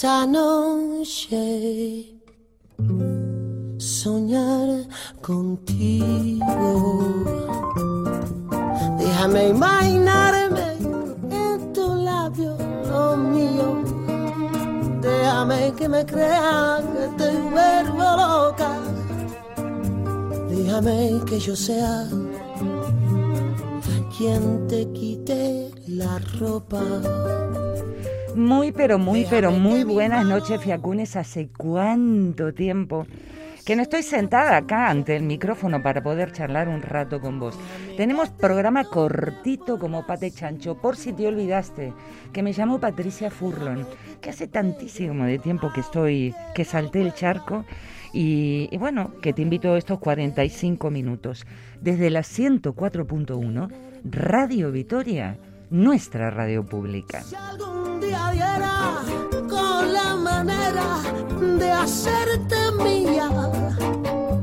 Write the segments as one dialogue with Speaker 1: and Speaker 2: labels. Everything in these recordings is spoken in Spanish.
Speaker 1: Esta noche soñar contigo. Déjame imaginarme en tu labio, lo mío. Déjame que me crea que te vuelvo loca. Déjame que yo sea quien te quite la ropa.
Speaker 2: Muy, pero muy, pero muy buenas noches, Fiacunes. ¿Hace cuánto tiempo que no estoy sentada acá ante el micrófono para poder charlar un rato con vos? Tenemos programa cortito como pate chancho, por si te olvidaste, que me llamo Patricia Furlon, que hace tantísimo de tiempo que estoy, que salté el charco. Y, y bueno, que te invito a estos 45 minutos desde la 104.1 Radio Vitoria, nuestra radio pública.
Speaker 1: Si algún día diera con la manera de hacerte mía,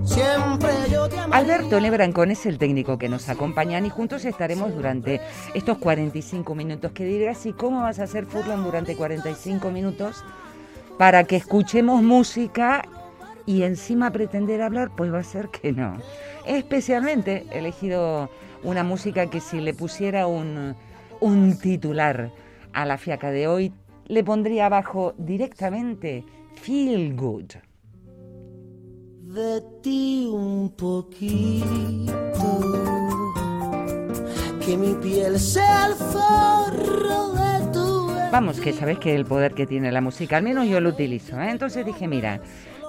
Speaker 1: siempre yo te.
Speaker 2: Alberto Lebrancón es el técnico que nos acompaña y juntos estaremos durante estos 45 minutos. Que dirás, ¿y cómo vas a hacer Furlan durante 45 minutos? Para que escuchemos música y encima pretender hablar, pues va a ser que no. Especialmente he elegido una música que si le pusiera un, un titular a la fiaca de hoy, le pondría abajo directamente Feel Good.
Speaker 1: de ti un poquito, que mi piel sea el forro de tu
Speaker 2: Vamos, que sabes que el poder que tiene la música, al menos yo lo utilizo. ¿eh? Entonces dije, mira,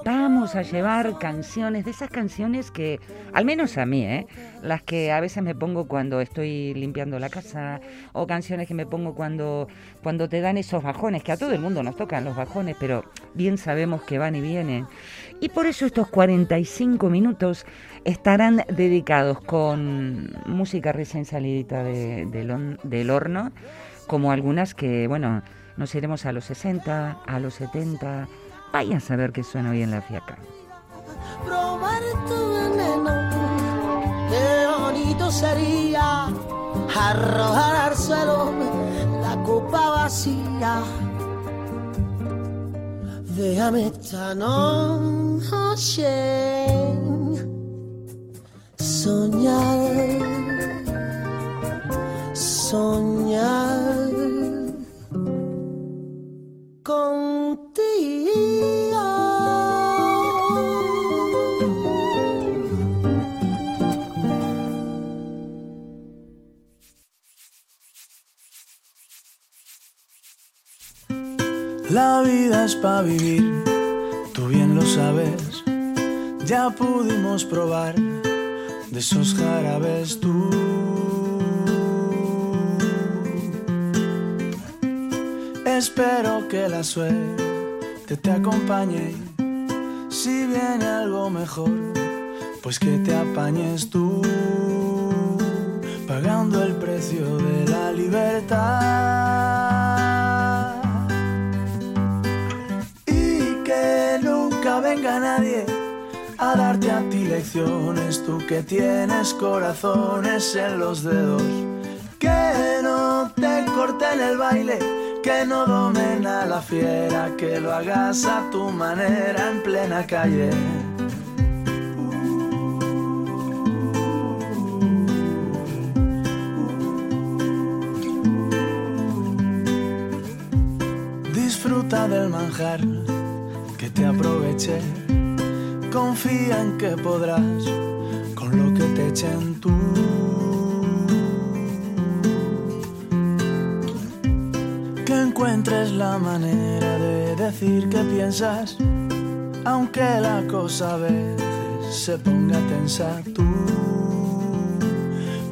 Speaker 2: vamos a llevar canciones, de esas canciones que, al menos a mí, ¿eh? las que a veces me pongo cuando estoy limpiando la casa, o canciones que me pongo cuando, cuando te dan esos bajones, que a todo el mundo nos tocan los bajones, pero bien sabemos que van y vienen. Y por eso estos 45 minutos estarán dedicados con música recién salidita de- del hon- del horno, como algunas que, bueno, nos iremos a los 60, a los 70. Vaya a saber qué suena hoy en la fiaca.
Speaker 1: probar tu veneno. Qué bonito sería arrojar al suelo la copa vacía. Déjame esta noche soñar, soñar.
Speaker 3: La vida es para vivir, tú bien lo sabes. Ya pudimos probar de esos jarabes tú. Espero que la suerte te acompañe. Si viene algo mejor, pues que te apañes tú. Pagando el precio de la libertad y que nunca venga nadie a darte a ti lecciones, tú que tienes corazones en los dedos, que no te corten el baile, que no domen a la fiera, que lo hagas a tu manera en plena calle. Disfruta del manjar que te aproveché. Confía en que podrás con lo que te echen tú. Encuentres la manera de decir que piensas, aunque la cosa a veces se ponga tensa. Tú,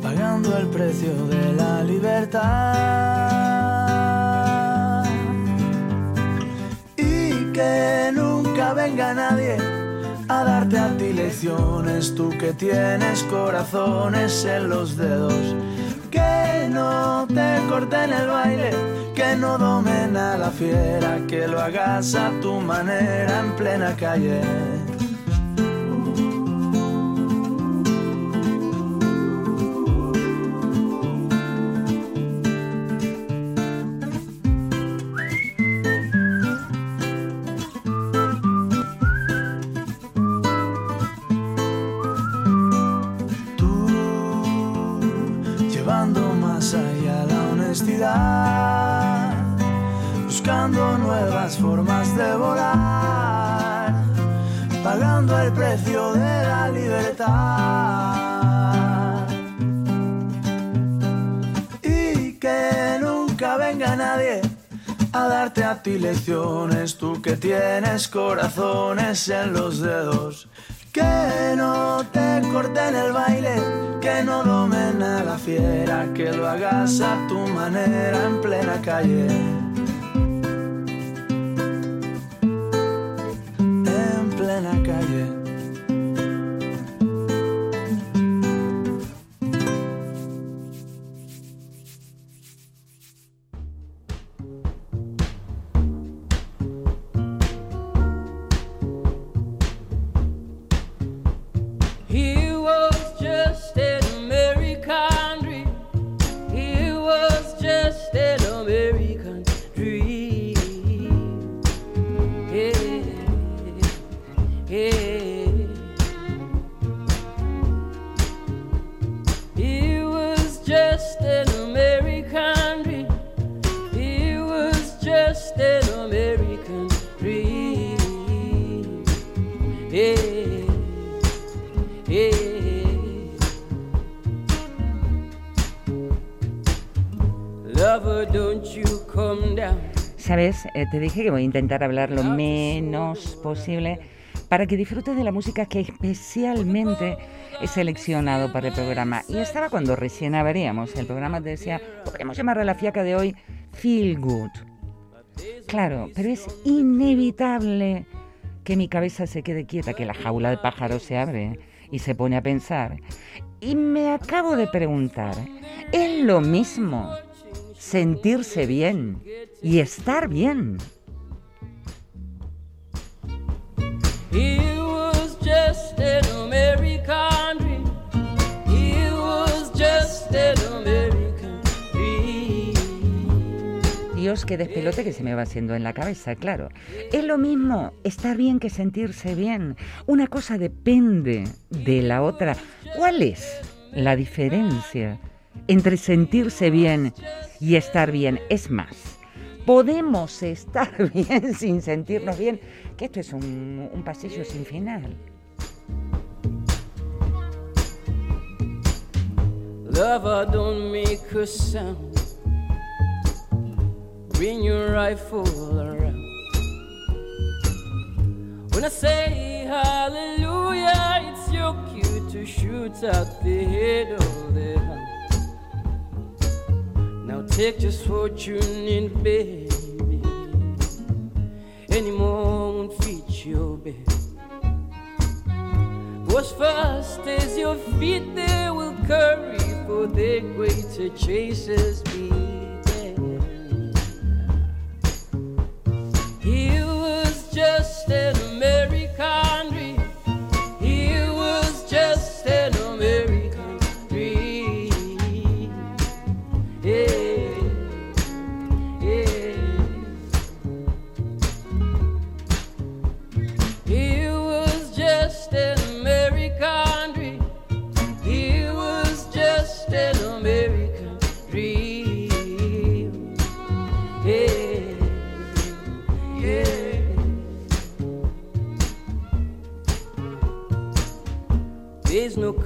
Speaker 3: pagando el precio de la libertad. Y que nunca venga nadie a darte a ti lecciones, tú que tienes corazones en los dedos, que no te corten el baile, no domen a la fiera, que lo hagas a tu manera en plena calle. Nuevas formas de volar, pagando el precio de la libertad. Y que nunca venga nadie a darte a ti lecciones, tú que tienes corazones en los dedos que no te corten el baile, que no domen a la fiera, que lo hagas a tu manera en plena calle. En plena calle.
Speaker 4: Sabes, eh, te dije que voy a intentar hablar lo menos posible para que disfrutes de la música que especialmente he seleccionado para el programa. Y estaba cuando recién abríamos el programa, te decía, podríamos llamar a la fiaca de hoy Feel Good. Claro, pero es inevitable que mi cabeza se quede quieta, que la jaula de pájaro se abre y se pone a pensar. Y me acabo de preguntar, ¿es lo mismo sentirse bien y estar bien? Dios, qué despelote que se me va haciendo en la cabeza, claro. Es lo mismo estar bien que sentirse bien. Una cosa depende de la otra. ¿Cuál es la diferencia entre sentirse bien y estar bien? Es más, podemos estar bien sin sentirnos bien, que esto es un, un pasillo sin final. Lover don't make a sound. Bring your rifle around. When I say hallelujah, it's your cue to shoot out the head of the take just what you need, baby. Any more won't fit your bed. What's first as your feet, they will curry for their greater chasers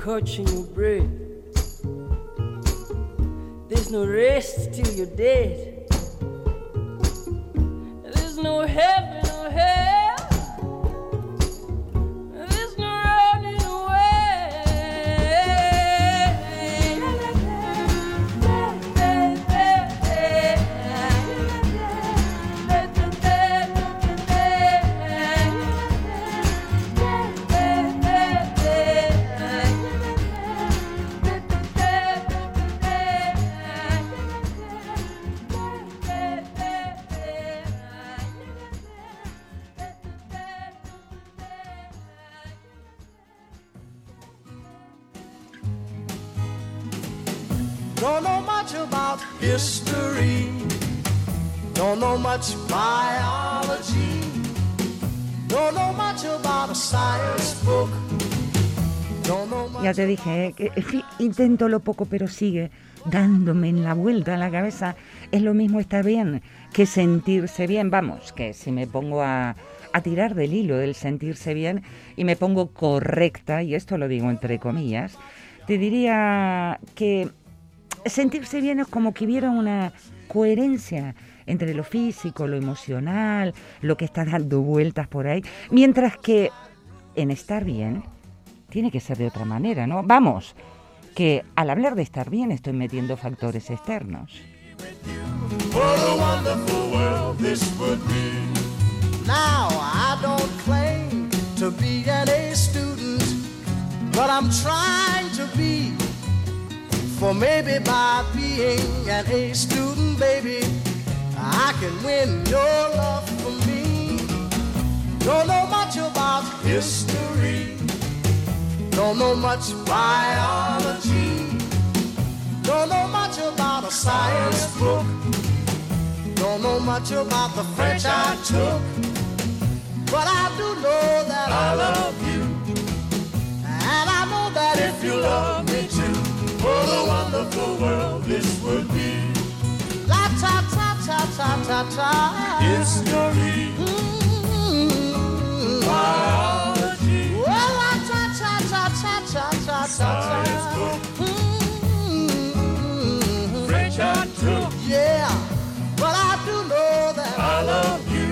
Speaker 4: очень Ya te dije, ¿eh? que intento lo poco, pero sigue dándome en la vuelta en la cabeza
Speaker 2: es lo mismo estar bien que sentirse bien. Vamos, que si me pongo a, a tirar del hilo del sentirse bien y me pongo correcta, y esto lo digo entre comillas, te diría que sentirse bien es como que hubiera una coherencia entre lo físico, lo emocional, lo que está dando vueltas por ahí, mientras que en estar bien tiene que ser de otra manera, ¿no? Vamos, que al hablar de estar bien estoy metiendo factores externos.
Speaker 1: Now I don't claim to be an A student, but I'm trying to be. For maybe by being an A student, baby, I can win your love for me. Don't know much about history, don't know much biology, don't know much about a science book. Don't know much about the French I took, but I do know that I love you. And I know that if you love me wonderful world this would be. La ta ta ta ta ta ta. History. Mm-hmm. Biology. Well, la ta ta ta ta ta ta ta. Science book. Mm-hmm. French I took. Yeah. But I do know that I love you.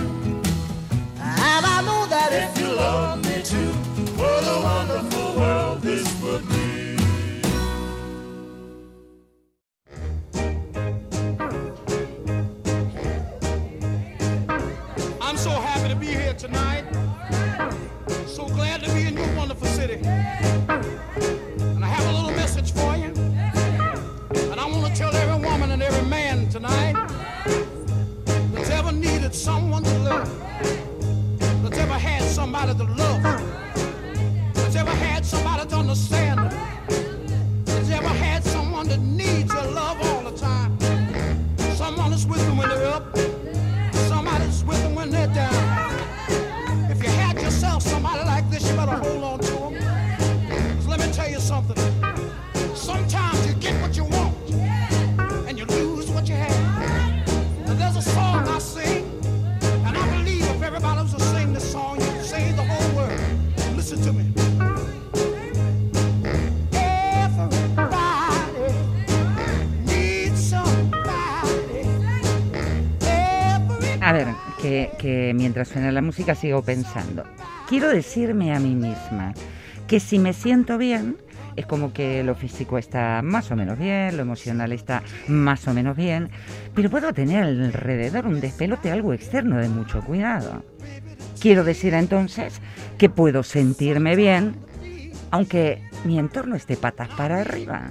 Speaker 1: And I know that if you love me too, what a wonderful world this
Speaker 5: somebody to understand, that's ever had someone that needs your love all the time. Someone that's with them when they're up, somebody's with them when they're down. If you had yourself somebody like this, you better hold on let me tell you something. Sometimes you get what you want, and you lose what you there's a song I sing, and I believe if everybody was to sing this song,
Speaker 2: mientras suena la música sigo pensando. Quiero decirme a mí misma que si me siento bien, es como que lo físico está más o menos bien, lo emocional está más o menos bien, pero puedo tener alrededor un despelote, algo externo de mucho cuidado. Quiero decir entonces que puedo sentirme bien, aunque mi entorno esté patas para arriba.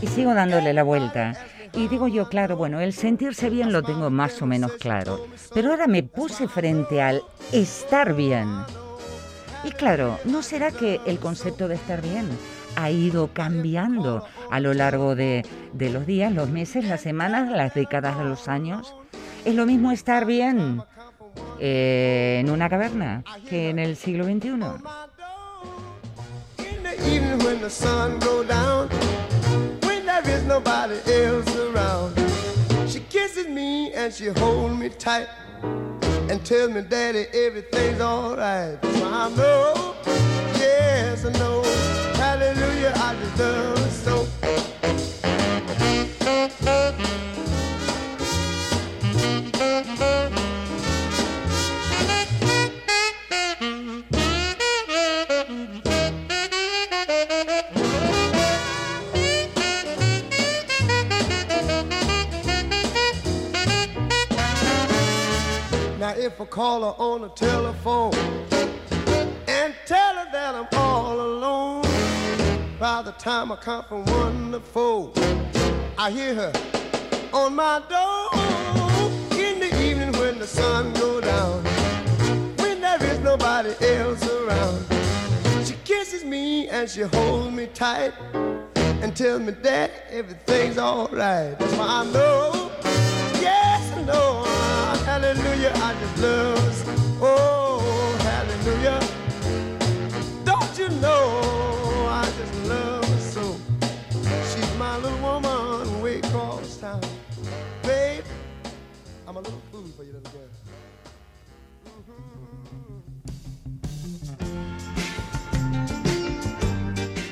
Speaker 6: Y
Speaker 2: sigo dándole la vuelta. Y digo yo, claro, bueno, el sentirse bien lo tengo más o menos claro. Pero ahora me puse frente al estar bien. Y claro, ¿no será que el concepto de estar bien ha ido cambiando a lo largo de, de los días, los meses, las semanas, las décadas, los años? Es lo mismo estar bien eh, en una caverna que en el siglo XXI.
Speaker 7: and tells me, Daddy, everything's alright. So I know, yes, I know, hallelujah, I her so. if I call her on the telephone time I come from one to four, I hear her on my door in the evening when the sun goes down. When there is nobody else around, she kisses me and she holds me tight and tells me that everything's alright. That's why I know, yes I know hallelujah, I just love. Oh, hallelujah. Don't you know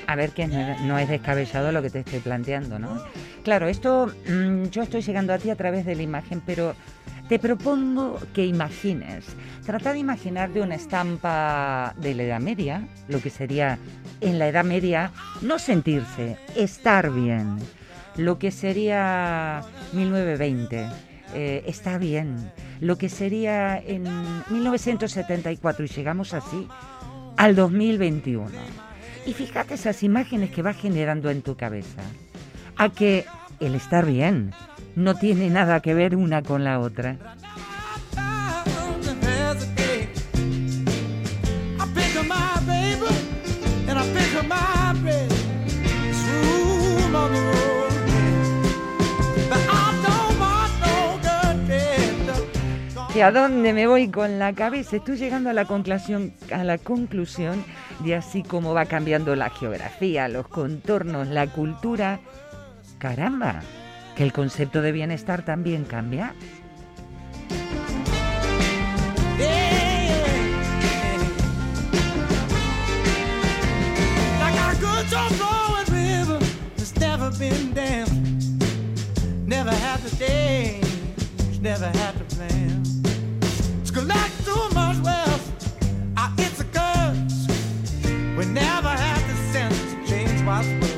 Speaker 7: A
Speaker 2: ver que no es descabellado lo que te estoy planteando, ¿no? Claro, esto mmm, yo estoy llegando a ti a través de la imagen, pero te propongo que imagines, trata de imaginar de una estampa de la Edad Media, lo que sería en la Edad Media no sentirse, estar bien, lo que sería 1920, eh, está bien, lo que sería en 1974 y llegamos así al 2021. Y fíjate esas imágenes que va generando en tu cabeza, a que el estar bien, no tiene nada que ver una con la otra. ¿Y a dónde me voy con la cabeza? Estoy llegando a la conclusión, a la conclusión de así como va cambiando la geografía, los contornos, la cultura. Caramba, que el concepto de bienestar también cambia. Never had to day, never had to plan. Whenever ah, never have the sense to change my.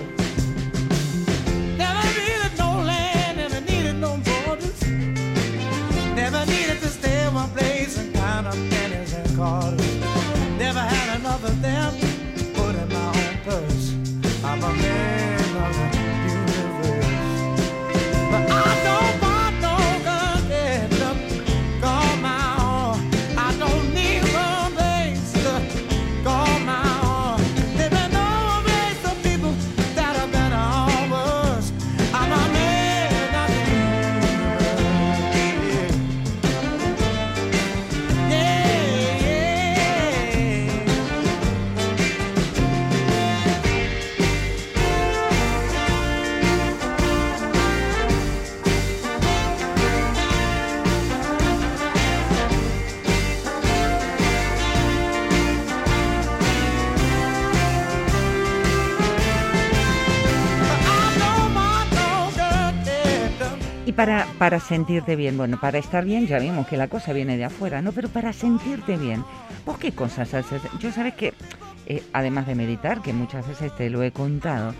Speaker 2: Para, para sentirte bien, bueno, para estar bien ya vimos que la cosa viene de afuera, ¿no? Pero para sentirte bien, ¿vos qué cosas haces? Yo sabes que, eh, además de meditar, que muchas veces te lo he contado,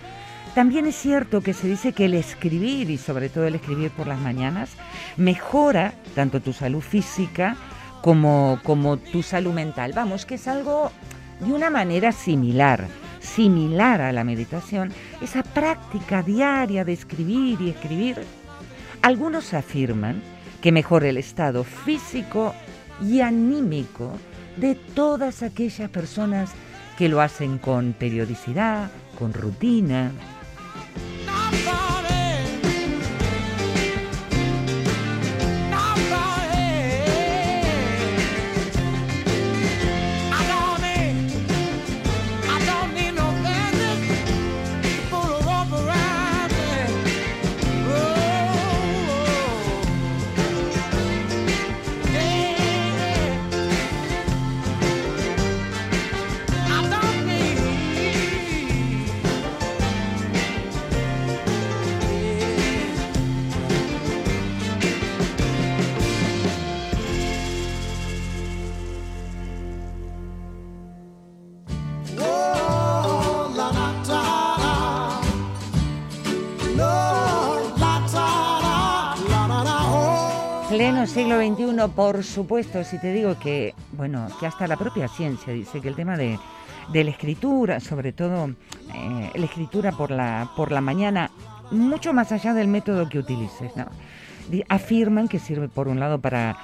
Speaker 2: también es cierto que se dice que el escribir, y sobre todo el escribir por las mañanas, mejora tanto tu salud física como, como tu salud mental. Vamos, que es algo de una manera similar similar a la meditación, esa práctica diaria de escribir y escribir, algunos afirman que mejora el estado físico y anímico de todas aquellas personas que lo hacen con periodicidad, con rutina. Siglo XXI, por supuesto, si te digo que, bueno, que hasta la propia ciencia dice que el tema de, la escritura, sobre todo eh, la escritura por la, por la mañana, mucho más allá del método que utilices, afirman que sirve por un lado para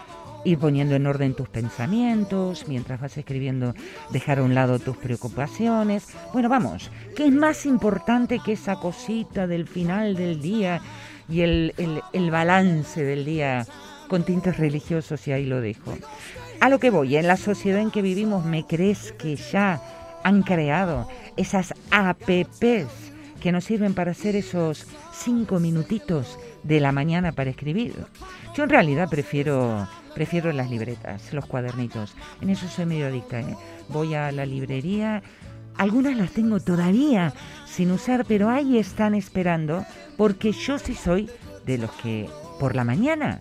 Speaker 2: ir poniendo en orden tus pensamientos, mientras vas escribiendo, dejar a un lado tus preocupaciones. Bueno, vamos, ¿qué es más importante que esa cosita del final del día y el balance del día con tintes religiosos y ahí lo dejo. A lo que voy, en la sociedad en que vivimos, ¿me crees que ya han creado esas APPs que nos sirven para hacer esos cinco minutitos de la mañana para escribir? Yo en realidad prefiero, prefiero las libretas, los cuadernitos. En eso soy medio adicta. ¿eh? Voy a la librería, algunas las tengo todavía sin usar, pero ahí están esperando porque yo sí soy de los que por la mañana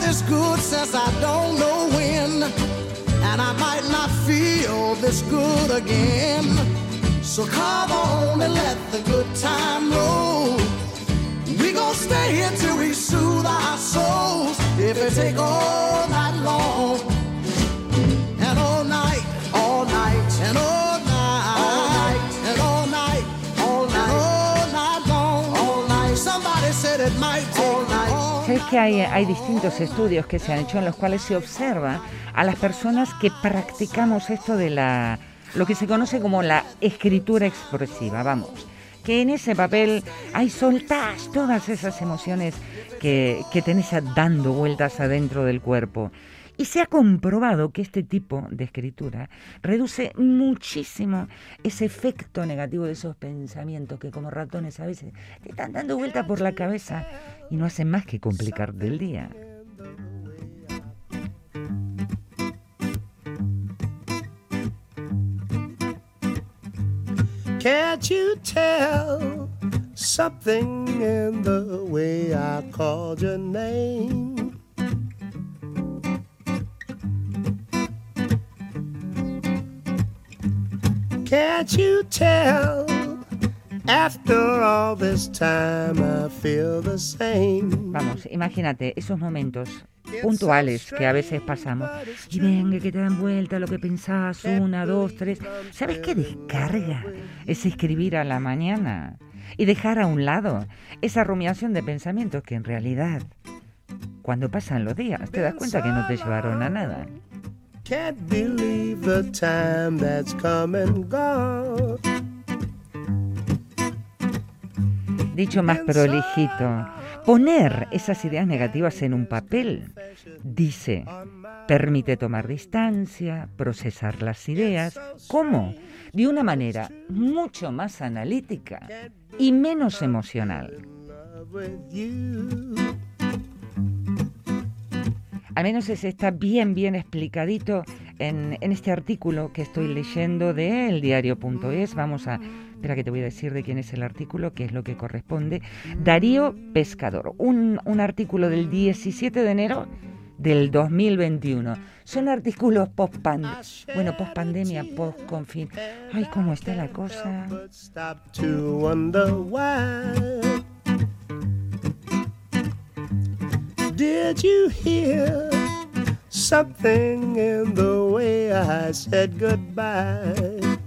Speaker 2: this good since I don't know when. And I might not feel this good again. So come on and let the good time roll. We gon' stay here till we soothe our souls. If it take all night long and all night, all night and all night, all night and all night, all night, all night long, all night. Somebody said it might take all night. Es que hay, hay distintos estudios que se han hecho en los cuales se observa a las personas que practicamos esto de la lo que se conoce como la escritura expresiva, vamos, que en ese papel hay soltás todas esas emociones que, que tenés dando vueltas adentro del cuerpo. Y se ha comprobado que este tipo de escritura reduce muchísimo ese efecto negativo de esos pensamientos que como ratones a veces te están dando vuelta por la cabeza y no hacen más que complicar del día. Can't you tell something in the way I called your name? Can't you tell? After all this time I feel the same. Vamos, imagínate esos momentos puntuales que a veces pasamos. Y venga, que te dan vuelta lo que pensás, una, dos, tres. ¿Sabes qué descarga es escribir a la mañana? Y dejar a un lado esa rumiación de pensamientos que en realidad, cuando pasan los días, te das cuenta que no te llevaron a nada. Can't believe the time that's come and gone. Dicho más prolijito, poner esas ideas negativas en un papel, dice, permite tomar distancia, procesar las ideas. ¿Cómo? De una manera mucho más analítica y menos emocional. Al menos ese está bien, bien explicadito en, en este artículo que estoy leyendo de eldiario.es, vamos a, espera que te voy a decir de quién es el artículo, que es lo que corresponde, Darío Pescador, un, un artículo del 17 de enero del 2021. Son artículos post pandemia, bueno, post pandemia, post confin. Ay, cómo está la cosa.
Speaker 7: Did you hear something in the way I said goodbye?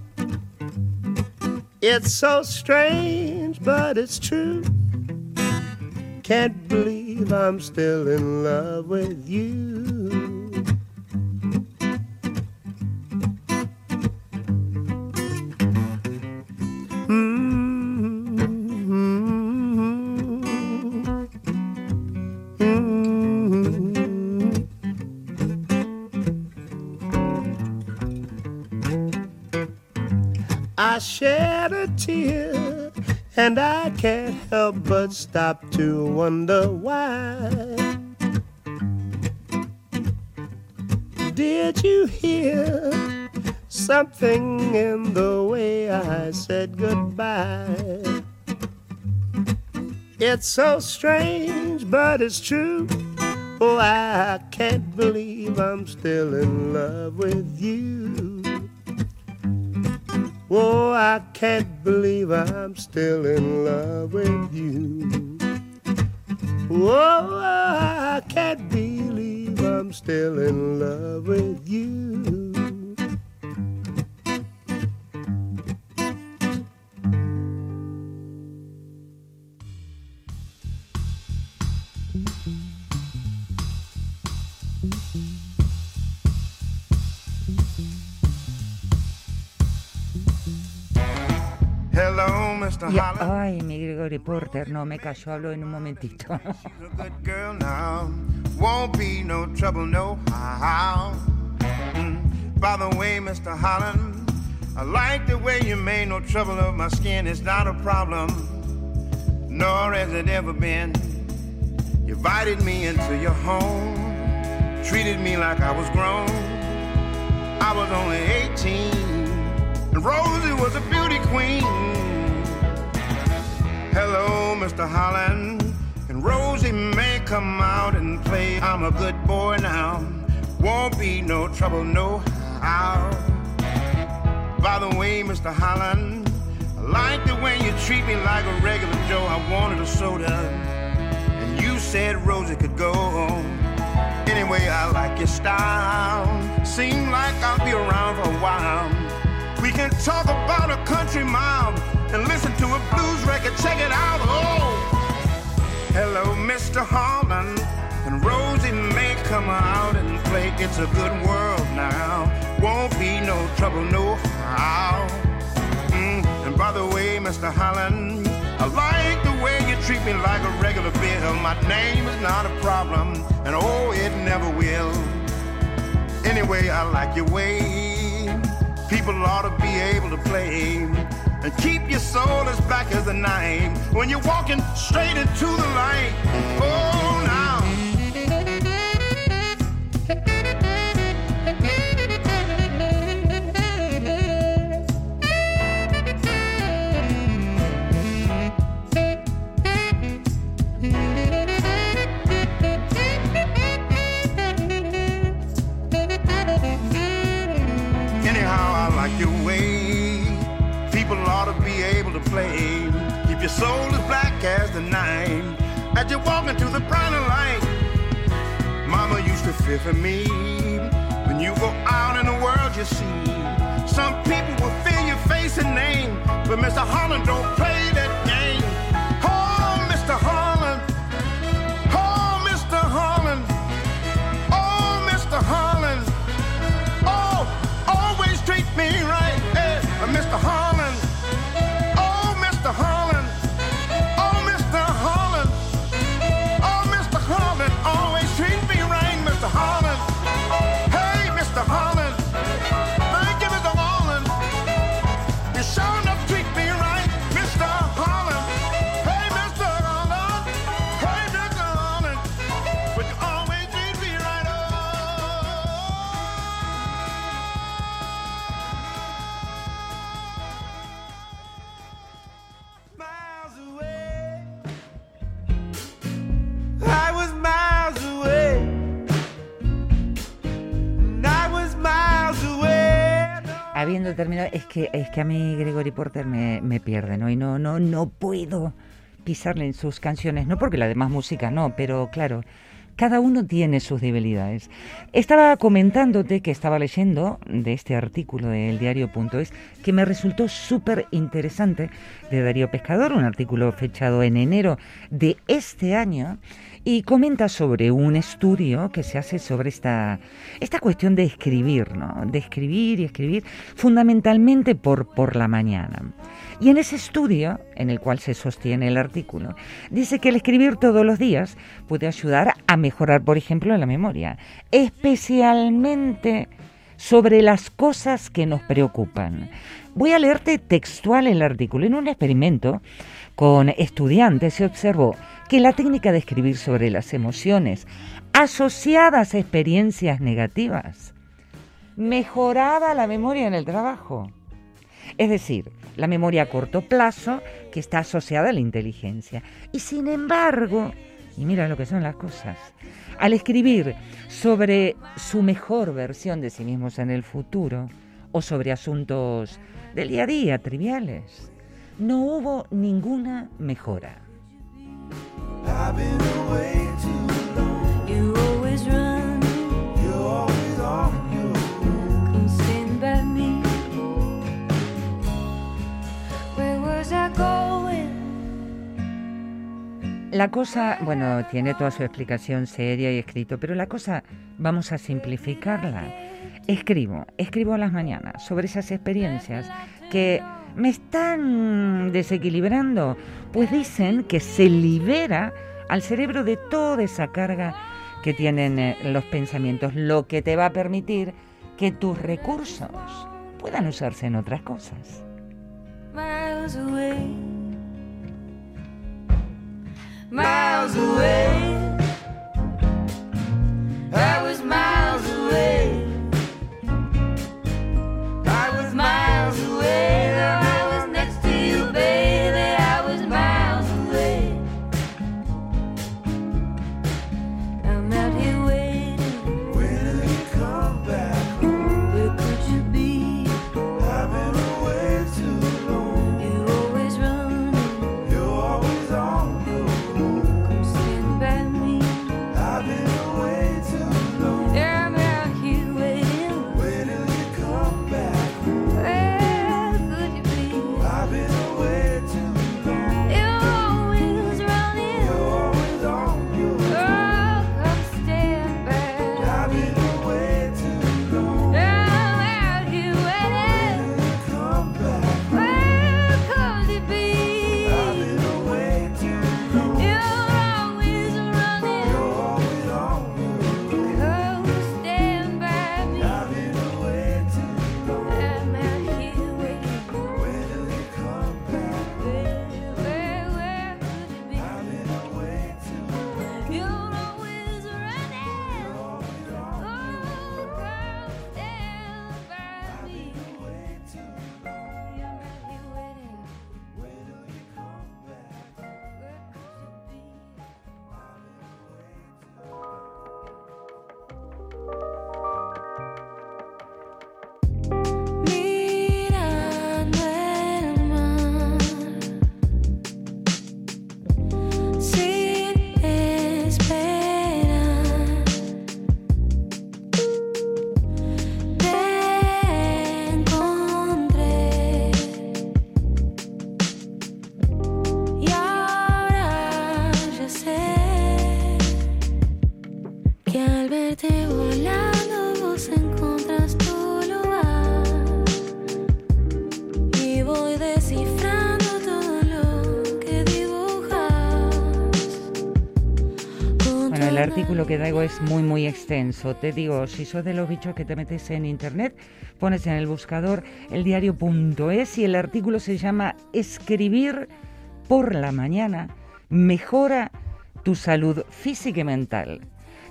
Speaker 7: It's so strange, but it's true. Can't believe I'm still in love with you. Tear, and I can't help but stop to wonder why. Did you hear something in the way I said goodbye? It's so strange, but it's true. Oh, I can't believe I'm still in love with you. Oh, I can't believe I'm still in love with you. Oh, I can't believe I'm still in love with you.
Speaker 8: Hello, Mr.
Speaker 2: Y- ay, mi Gregory Porter, no me cayó, hablo en un momentito.
Speaker 8: A good girl now. Won't be no trouble, no how. Mm. By the way, Mr. Holland, I like the way you made no trouble of my skin. It's not a problem, nor has it ever been. You invited me into your home, treated me like I was grown. I was only 18, and Rosie was a beauty queen. Hello, Mr. Holland. And Rosie may come out and play. I'm a good boy now. Won't be no trouble, no how. By the way, Mr. Holland, I like the way you treat me like a regular Joe. I wanted a soda, and you said Rosie could go. home. Anyway, I like your style. Seem like I'll be around for a while. We can talk about a country mile and listen to a blues record. Check it out. Oh, hello, Mr. Holland. And Rosie may come out and play. It's a good world now. Won't be no trouble, no how. Mm, And by the way, Mr. Holland, I like the way you treat me like a regular bill. My name is not a problem, and oh, it never will. Anyway, I like your way. People ought to be able to play and keep your soul as black as the night when you're walking straight into the light. Oh, now. Walk into the brighter light. Mama used to fear for me when you go out in the world. You see, some people will fear your face and name, but Mr. Holland don't play
Speaker 2: es que a mí Gregory Porter me, me pierde, ¿no? Y no, no, no puedo pisarle en sus canciones, no porque la demás música no, pero claro, cada uno tiene sus debilidades. Estaba comentándote que estaba leyendo de este artículo del diario.es que me resultó súper interesante de Darío Pescador, un artículo fechado en enero de este año y comenta sobre un estudio que se hace sobre esta, esta cuestión de escribir, ¿no? De escribir y escribir fundamentalmente por, por la mañana. Y en ese estudio, en el cual se sostiene el artículo, dice que el escribir todos los días puede ayudar a mejorar, por ejemplo, la memoria, especialmente sobre las cosas que nos preocupan. Voy a leerte textual el artículo. En un experimento con estudiantes se observó que la técnica de escribir sobre las emociones asociadas a experiencias negativas mejoraba la memoria en el trabajo. Es decir, la memoria a corto plazo que está asociada a la inteligencia. Y sin embargo, y mira lo que son las cosas, al escribir sobre su mejor versión de sí mismos en el futuro o sobre asuntos del día a día, triviales, no hubo ninguna mejora. La cosa, bueno, tiene toda su explicación seria y escrito, pero la cosa vamos a simplificarla. Escribo, escribo a las mañanas sobre esas experiencias que me están desequilibrando, pues dicen que se libera al cerebro de toda esa carga que tienen eh, los pensamientos, lo que te va a permitir que tus recursos puedan usarse en otras cosas. miles away. I Artículo que traigo es muy, muy extenso. Te digo, si sos de los bichos que te metes en internet, pones en el buscador eldiario.es y el artículo se llama Escribir por la mañana mejora tu salud física y mental.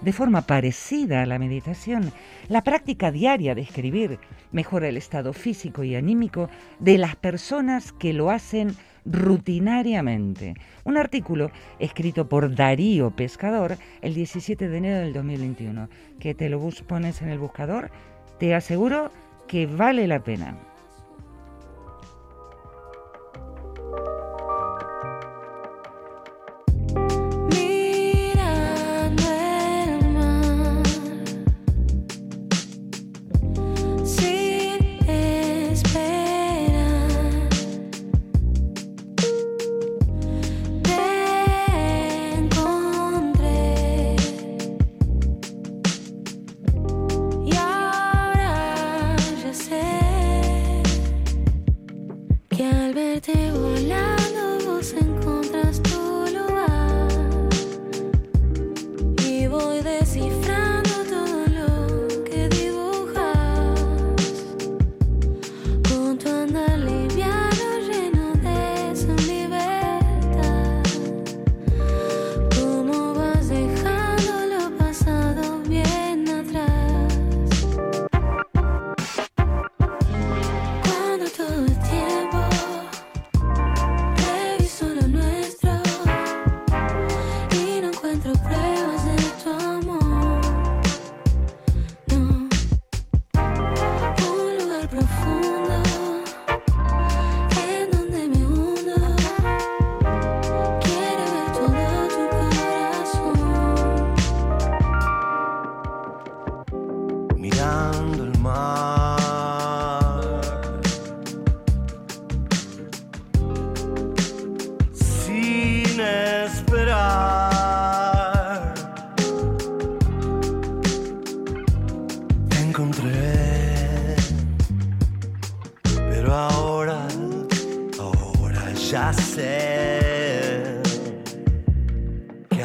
Speaker 2: De forma parecida a la meditación, la práctica diaria de escribir mejora el estado físico y anímico de las personas que lo hacen rutinariamente. Un artículo escrito por Darío Pescador el 17 de enero del 2021, que te lo pones en el buscador, te aseguro que vale la pena.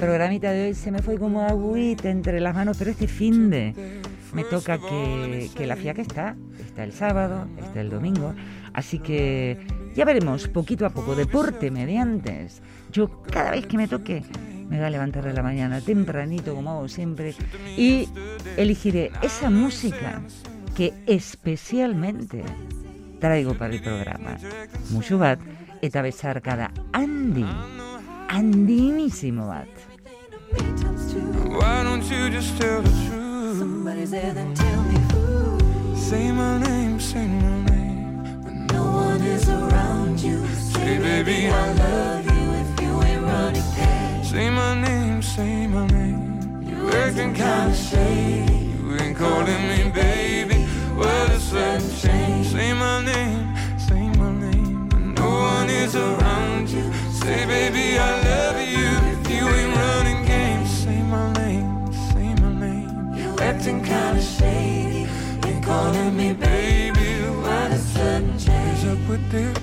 Speaker 9: programita de hoy se me fue como agüita entre las manos, pero este fin de me toca que, que la fiaca está, está el sábado, está el domingo, así que ya veremos poquito a poco, deporte mediante. Yo cada vez que me toque me voy a levantar de la mañana tempranito como hago siempre y elegiré esa música que especialmente traigo para el programa. Mucho bat eta cada Andy. andimísimo bat. Why don't you just tell the truth? Somebody's there, then tell me who. Say my name, say my name. When no one is around you. Say, baby, I love you if you ain't running pain. Say my name, say my name. You acting kinda shady. You ain't calling me baby. What a sudden change. Say my name, say my name. When no one is around you. Say, baby, I love you. If you ain't acting kinda shady. Ain't calling me baby. Why the sudden change? up with this?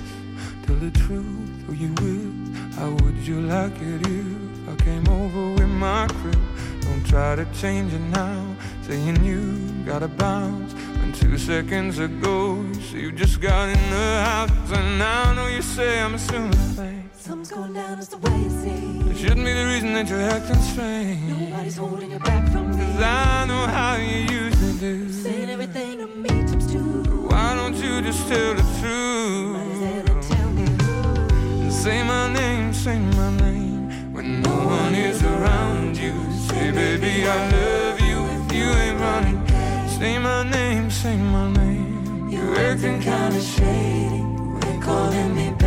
Speaker 9: Tell the truth, who you with? How would you like it if I came over with my crew? Don't try to change it now. Saying you gotta bounce. When two seconds ago, you say you just got in the house. And now I know you say I'm assuming things. Something's going down, it's the way it seems. It shouldn't be the reason that you're acting strange. Nobody's holding you back from me. Cause I know how you used to do. Saying everything to me tips too. Why don't you just tell the truth? Tell me who? Say my name, say my name. When no one is around you, say, baby, I love you if you ain't running. Say my name, say my name. You're acting kinda shady. You're calling me back.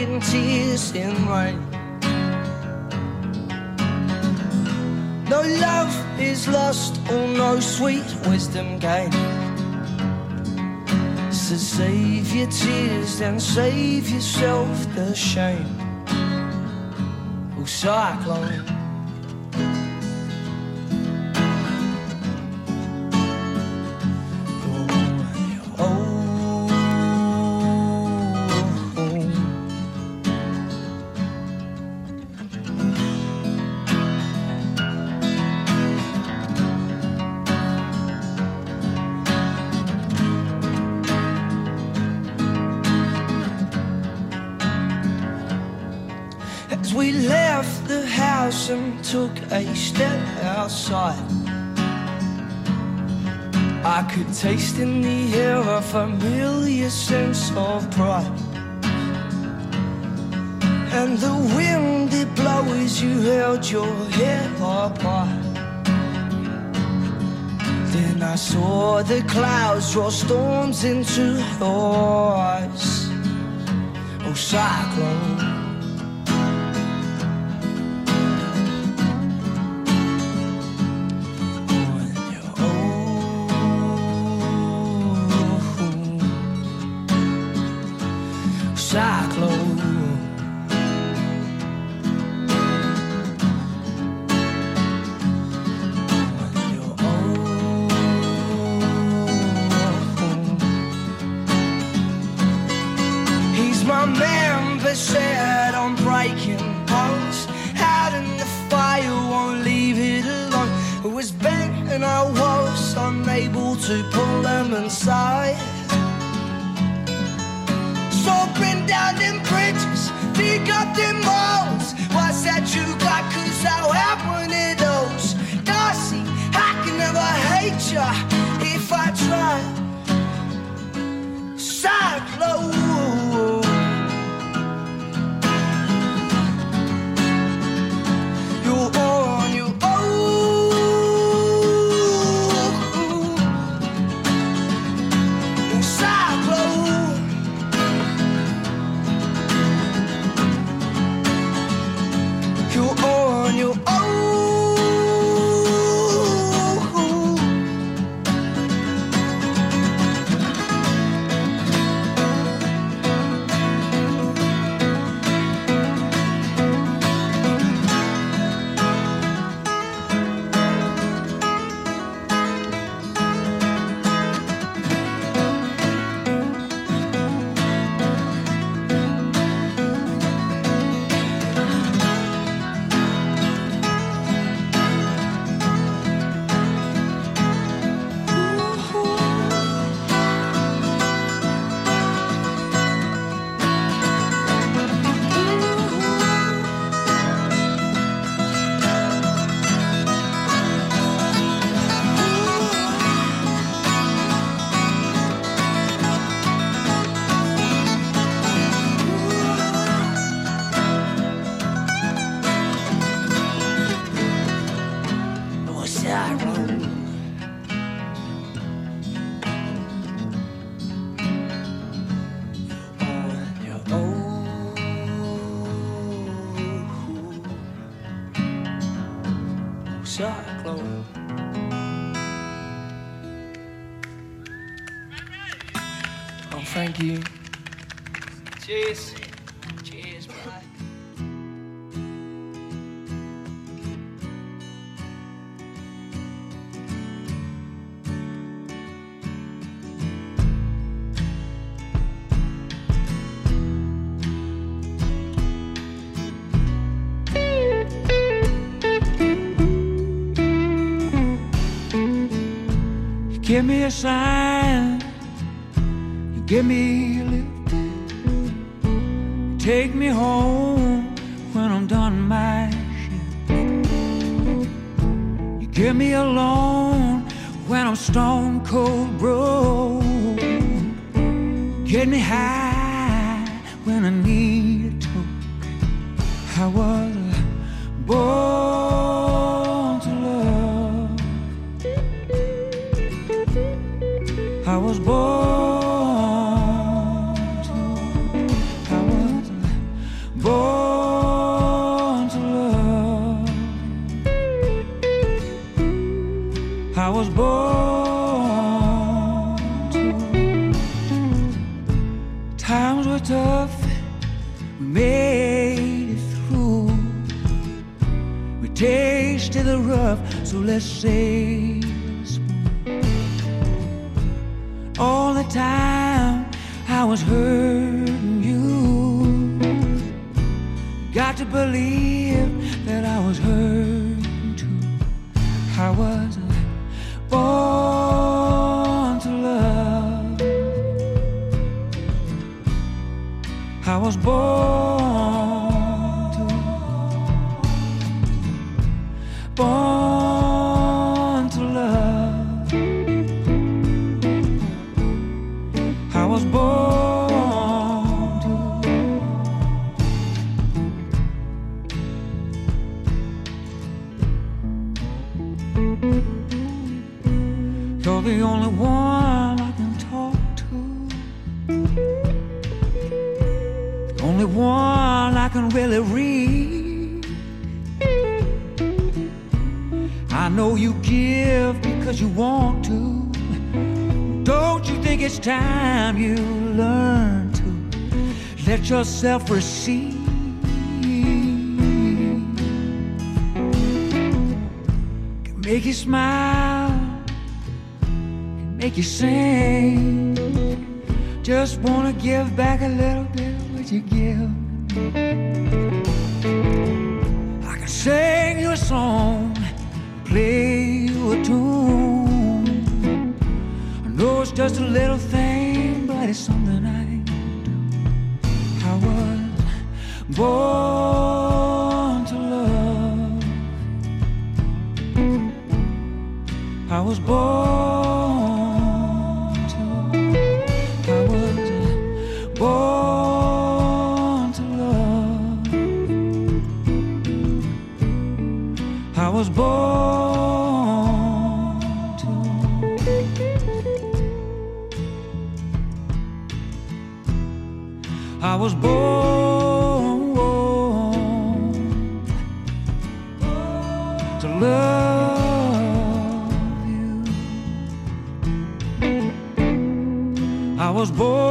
Speaker 9: in tears in rain. No love is lost or no sweet wisdom gained. So save your tears and save yourself the shame. Oh, cyclone. took a step outside. I could taste in the air a familiar sense of pride. And the wind it blew as you held your hair apart. Then I saw the clouds draw storms into your eyes. Oh, cyclone. to pull them inside. So bring down them bridges, dig up them walls. What's that you got? Cause I'll have one of those. Darcy, I can never hate ya if I try.
Speaker 10: Side low. Give me a sign. You give me a lift. You take me home when I'm done my shift. You give me a loan when I'm stone cold broke. Get me high I was born to. I was born to love. I was born to. Times were tough. We made it through. We tasted the rough, so let's say time I was hurting you. Got to believe yourself receive? Can make you smile, can make you sing. Just wanna give back a little bit of what you give. I can sing you a song, play you a tune. I know it's just a little thing, but it's something born to love. I was born to. I was born to love. I was born to. I was born was born